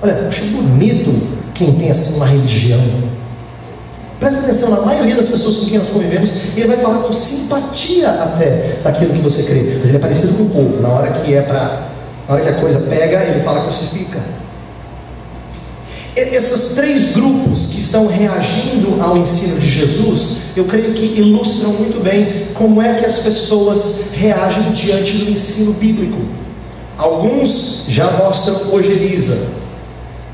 [SPEAKER 1] Olha, eu acho bonito quem tem assim uma religião. Presta atenção, na maioria das pessoas com quem nós convivemos, ele vai falar com simpatia até daquilo que você crê. Mas ele é parecido com o povo. Na hora que é para na hora que a coisa pega, ele fala crucifica. Esses três grupos que estão reagindo ao ensino de Jesus, eu creio que ilustram muito bem como é que as pessoas reagem diante do ensino bíblico. Alguns já mostram ojeriza,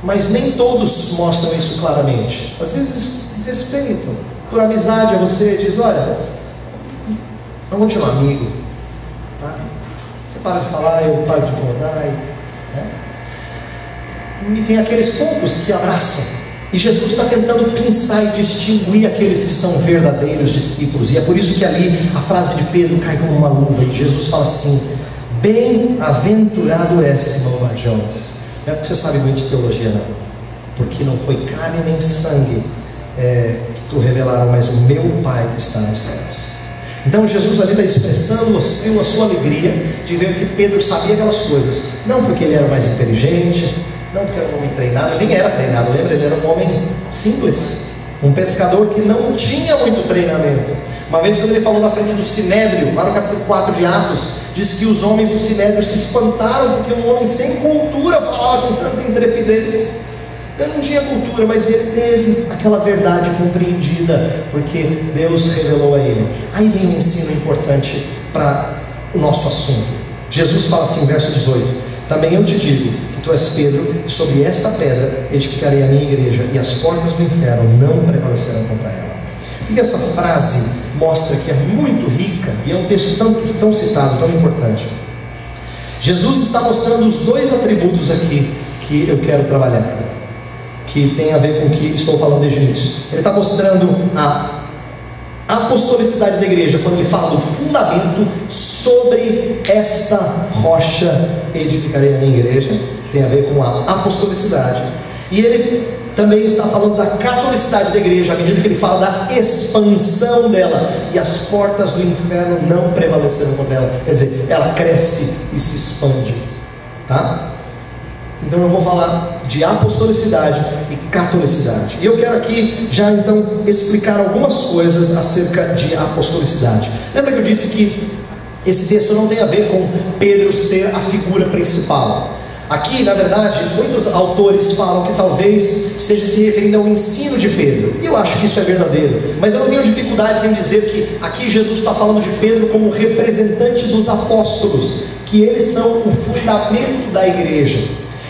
[SPEAKER 1] mas nem todos mostram isso claramente. Às vezes respeitam, por amizade a você, diz: olha, Vamos continuar amigo. Tá? Você para de falar, eu paro de incomodar. Né? E tem aqueles poucos que abraçam. E Jesus está tentando pensar e distinguir aqueles que são verdadeiros discípulos. E é por isso que ali a frase de Pedro cai como uma luva. E Jesus fala assim: Bem-aventurado é Simão Jones. Não é porque você sabe muito de teologia, não. Porque não foi carne nem sangue é, que tu revelaram, mas o meu Pai que está nos céus. Então Jesus ali está expressando o seu, a sua alegria de ver que Pedro sabia aquelas coisas. Não porque ele era mais inteligente, não porque era um homem treinado, ele nem era treinado, lembra? Ele era um homem simples, um pescador que não tinha muito treinamento. Uma vez quando ele falou na frente do Sinédrio, lá no capítulo 4 de Atos, diz que os homens do Sinédrio se espantaram porque um homem sem cultura falava com tanta intrepidez. Ele não tinha cultura, mas ele teve aquela verdade compreendida, porque Deus revelou a ele. Aí vem um ensino importante para o nosso assunto. Jesus fala assim, verso 18: Também eu te digo que tu és Pedro, e sobre esta pedra edificarei a minha igreja, e as portas do inferno não prevalecerão contra ela. O que essa frase mostra que é muito rica e é um texto tão, tão citado, tão importante? Jesus está mostrando os dois atributos aqui que eu quero trabalhar que tem a ver com o que estou falando desde o início. Ele está mostrando a apostolicidade da igreja quando ele fala do fundamento sobre esta rocha edificarei a minha igreja, tem a ver com a apostolicidade. E ele também está falando da catolicidade da igreja, à medida que ele fala da expansão dela, e as portas do inferno não prevaleceram contra ela. Quer dizer, ela cresce e se expande. Tá? Então eu vou falar de apostolicidade e catolicidade. E eu quero aqui já então explicar algumas coisas acerca de apostolicidade. Lembra que eu disse que esse texto não tem a ver com Pedro ser a figura principal. Aqui, na verdade, muitos autores falam que talvez esteja se referindo ao ensino de Pedro. E eu acho que isso é verdadeiro. Mas eu não tenho dificuldades em dizer que aqui Jesus está falando de Pedro como representante dos apóstolos, que eles são o fundamento da igreja.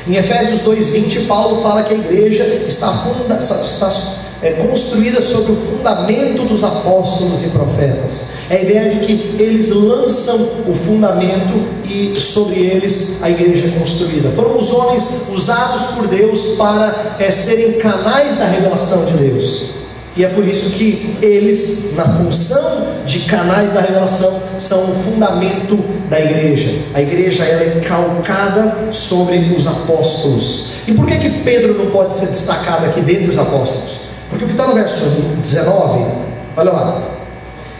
[SPEAKER 1] Em Efésios 2,20, Paulo fala que a igreja está, funda, está é, construída sobre o fundamento dos apóstolos e profetas. É a ideia de que eles lançam o fundamento e sobre eles a igreja é construída. Foram os homens usados por Deus para é, serem canais da revelação de Deus. E é por isso que eles, na função de canais da revelação, são o fundamento da igreja. A igreja ela é calcada sobre os apóstolos. E por que, que Pedro não pode ser destacado aqui dentre os apóstolos? Porque o que está no verso 19, olha lá.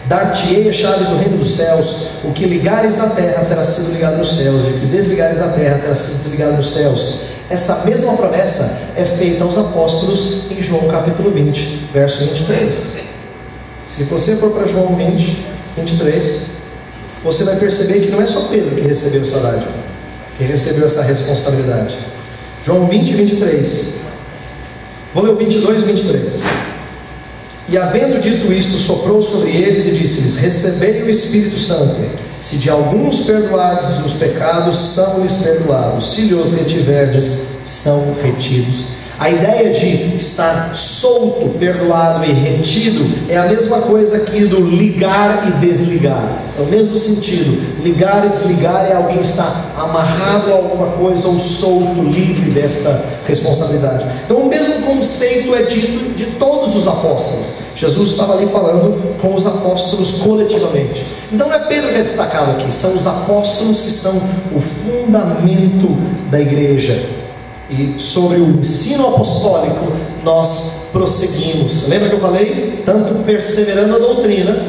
[SPEAKER 1] Dar-te-ei as chaves do reino dos céus, o que ligares na terra terá sido ligado nos céus, e o que desligares na terra terá sido desligado nos céus. Essa mesma promessa é feita aos apóstolos em João capítulo 20, verso 23. Se você for para João 20, 23, você vai perceber que não é só Pedro que recebeu essa dádiva, que recebeu essa responsabilidade. João 20, 23. Vou ler o 22 e 23. E havendo dito isto, soprou sobre eles e disse-lhes: Recebei o Espírito Santo. Se de alguns perdoados os pecados, são-lhes perdoados. Se lhes retiverdes, são retidos. A ideia de estar solto, perdoado e retido é a mesma coisa aqui do ligar e desligar. É o mesmo sentido. Ligar e desligar é alguém estar amarrado a alguma coisa ou solto, livre desta responsabilidade. Então, o mesmo conceito é dito de todos os apóstolos. Jesus estava ali falando com os apóstolos coletivamente. Então, não é Pedro que é destacado aqui, são os apóstolos que são o fundamento da igreja e sobre o ensino apostólico nós prosseguimos. Lembra que eu falei? Tanto perseverando na doutrina,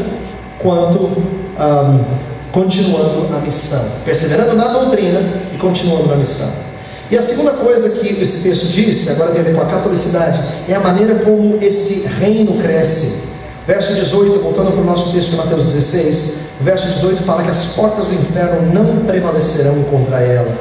[SPEAKER 1] quanto um, continuando a missão. Perseverando na doutrina e continuando na missão. E a segunda coisa que esse texto diz, que agora tem a ver com a catolicidade, é a maneira como esse reino cresce. Verso 18, voltando para o nosso texto de Mateus 16, verso 18 fala que as portas do inferno não prevalecerão contra ela.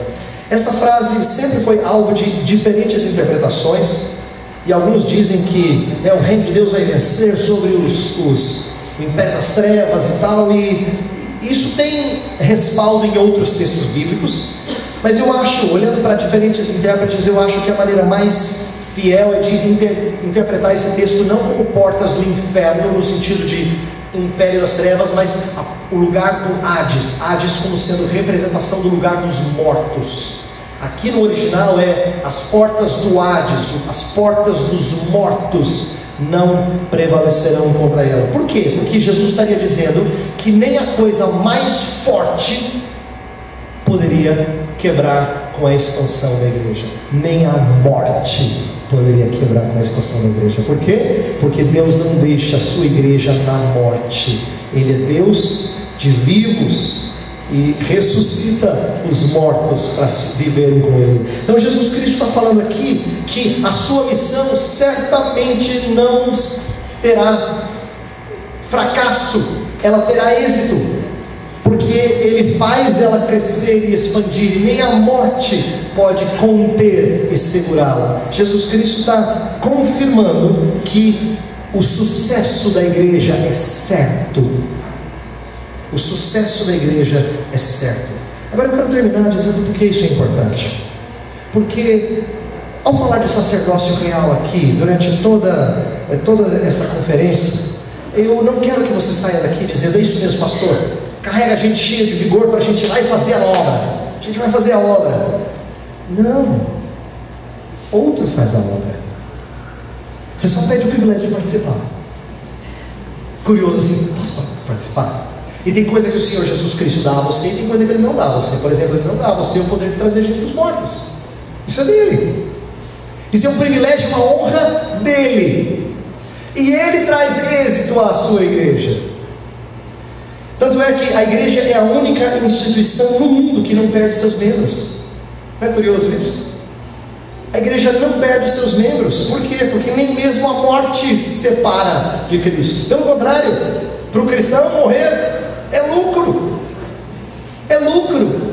[SPEAKER 1] Essa frase sempre foi alvo de diferentes interpretações, e alguns dizem que é, o reino de Deus vai vencer sobre os, os o império das trevas e tal, e isso tem respaldo em outros textos bíblicos, mas eu acho, olhando para diferentes intérpretes, eu acho que a maneira mais fiel é de inter, interpretar esse texto não como portas do inferno, no sentido de império das trevas, mas o lugar do Hades, Hades como sendo representação do lugar dos mortos. Aqui no original é as portas do Hades, as portas dos mortos não prevalecerão contra ela. Por quê? Porque Jesus estaria dizendo que nem a coisa mais forte poderia quebrar com a expansão da igreja, nem a morte poderia quebrar com a expansão da igreja. Por quê? Porque Deus não deixa a sua igreja na morte. Ele é Deus de vivos e ressuscita os mortos para viverem com Ele. Então Jesus Cristo está falando aqui que a sua missão certamente não terá fracasso, ela terá êxito, porque Ele faz ela crescer e expandir, e nem a morte pode conter e segurá-la. Jesus Cristo está confirmando que o sucesso da igreja é certo o sucesso da igreja é certo. Agora eu quero terminar dizendo por que isso é importante. Porque ao falar de sacerdócio real aqui, durante toda, eh, toda essa conferência, eu não quero que você saia daqui dizendo, é isso mesmo, pastor, carrega a gente cheia de vigor para a gente ir lá e fazer a obra. A gente vai fazer a obra. Não. Outro faz a obra. Você só pede o privilégio de participar. Curioso assim, posso participar? E tem coisa que o Senhor Jesus Cristo dá a você e tem coisa que Ele não dá a você. Por exemplo, Ele não dá a você o poder de trazer gente dos mortos. Isso é dele. Isso é um privilégio, uma honra dele. E Ele traz êxito à sua igreja. Tanto é que a igreja é a única instituição no mundo que não perde seus membros. Não é curioso isso? A igreja não perde os seus membros. Por quê? Porque nem mesmo a morte separa de Cristo. Pelo contrário, para o cristão morrer é lucro. É lucro.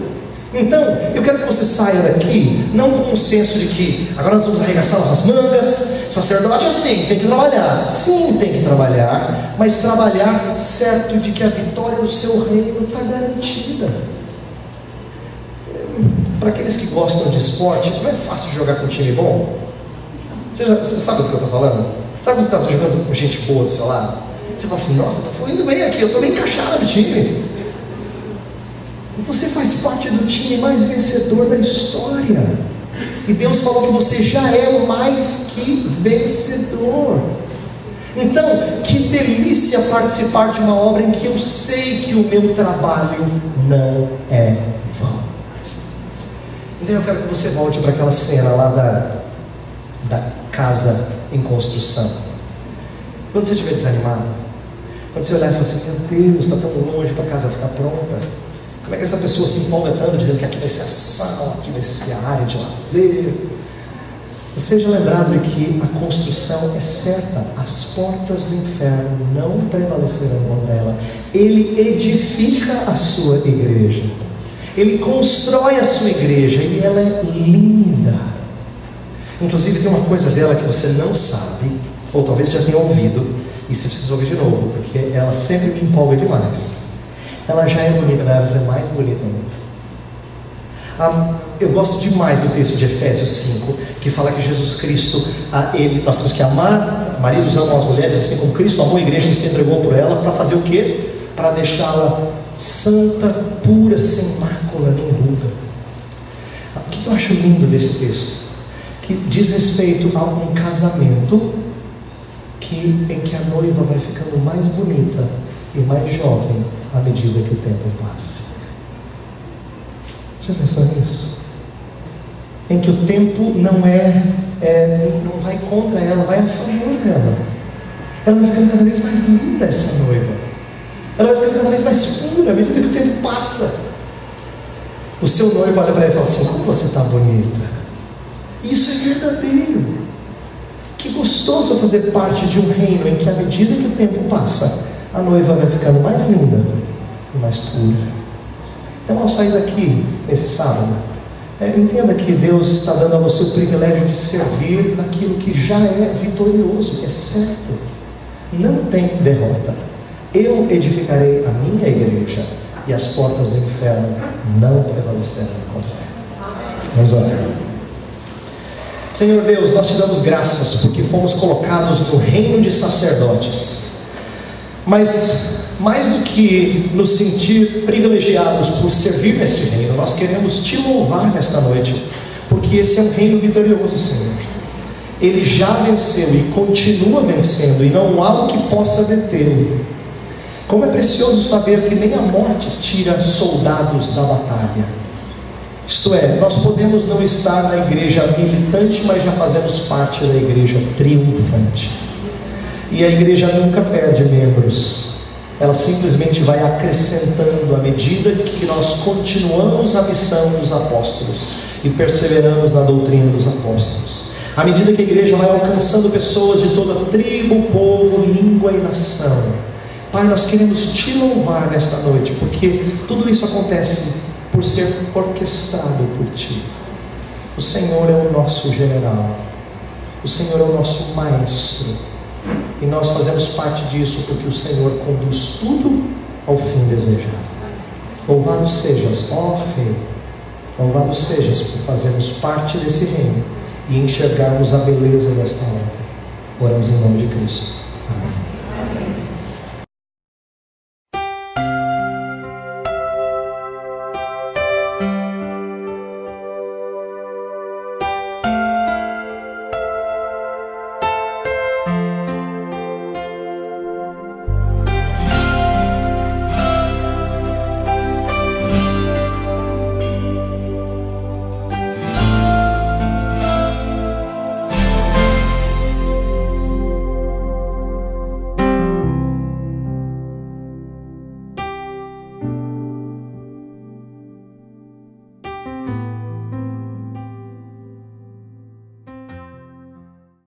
[SPEAKER 1] Então, eu quero que você saia daqui, não com o senso de que agora nós vamos arregaçar nossas mangas, sacerdote assim, tem que trabalhar. Sim, tem que trabalhar, mas trabalhar certo de que a vitória do seu reino está garantida. Para aqueles que gostam de esporte, não é fácil jogar com um time bom? Você, já, você sabe do que eu estou falando? Sabe quando você está jogando com gente boa do seu lado? Você fala assim, nossa, está fluindo bem aqui, eu estou bem encaixado no time. Você faz parte do time mais vencedor da história. E Deus falou que você já é mais que vencedor. Então, que delícia participar de uma obra em que eu sei que o meu trabalho não é vão. Então eu quero que você volte para aquela cena lá da, da casa em construção. Quando você estiver desanimado, quando você olhar e falar assim, meu Deus, está tão longe para a casa ficar pronta. Como é que essa pessoa se empolga tanto, dizendo que aqui vai ser a sala, aqui vai ser a área de lazer? Seja lembrado de que a construção é certa, as portas do inferno não prevalecerão contra ela. Ele edifica a sua igreja, ele constrói a sua igreja e ela é linda. Inclusive, tem uma coisa dela que você não sabe, ou talvez já tenha ouvido, e você precisa ouvir de novo, porque ela sempre me empolga demais. Ela já é bonita, mas ela é mais bonita ainda. Ah, eu gosto demais do texto de Efésios 5, que fala que Jesus Cristo, ah, ele, nós temos que amar, maridos amam as mulheres, assim como Cristo amou a igreja e se entregou por ela, para fazer o quê? Para deixá-la santa, pura, sem mácula nem ruga. Ah, o que eu acho lindo desse texto? Que diz respeito a um casamento que, em que a noiva vai ficando mais bonita e mais jovem à medida que o tempo passa. Já pensou nisso? Em que o tempo não é, é, não vai contra ela, vai a favor dela. Ela vai ficando cada vez mais linda essa noiva. Ela vai ficando cada vez mais pura à medida que o tempo passa. O seu noivo olha para ela e fala assim: Como você está bonita? Isso é verdadeiro. Que gostoso fazer parte de um reino em que, à medida que o tempo passa, a noiva vai ficando mais linda e mais pura. Então, ao sair daqui, nesse sábado, é, entenda que Deus está dando a você o privilégio de servir naquilo que já é vitorioso, é certo. Não tem derrota. Eu edificarei a minha igreja e as portas do inferno não prevalecerão contra ela. Vamos orar. Senhor Deus, nós te damos graças porque fomos colocados no reino de sacerdotes. Mas mais do que nos sentir privilegiados por servir neste reino, nós queremos te louvar nesta noite, porque esse é um reino vitorioso, Senhor. Ele já venceu e continua vencendo, e não há o que possa detê-lo. Como é precioso saber que nem a morte tira soldados da batalha. Isto é, nós podemos não estar na igreja militante, mas já fazemos parte da igreja triunfante. E a igreja nunca perde membros, ela simplesmente vai acrescentando à medida que nós continuamos a missão dos apóstolos e perseveramos na doutrina dos apóstolos. À medida que a igreja vai alcançando pessoas de toda tribo, povo, língua e nação. Pai, nós queremos te louvar nesta noite, porque tudo isso acontece por ser orquestrado por ti. O Senhor é o nosso general, o Senhor é o nosso maestro, e nós fazemos parte disso porque o Senhor conduz tudo ao fim desejado. Louvado sejas, ó Rei, louvado sejas por fazermos parte desse reino e enxergarmos a beleza desta obra. Oramos em nome de Cristo.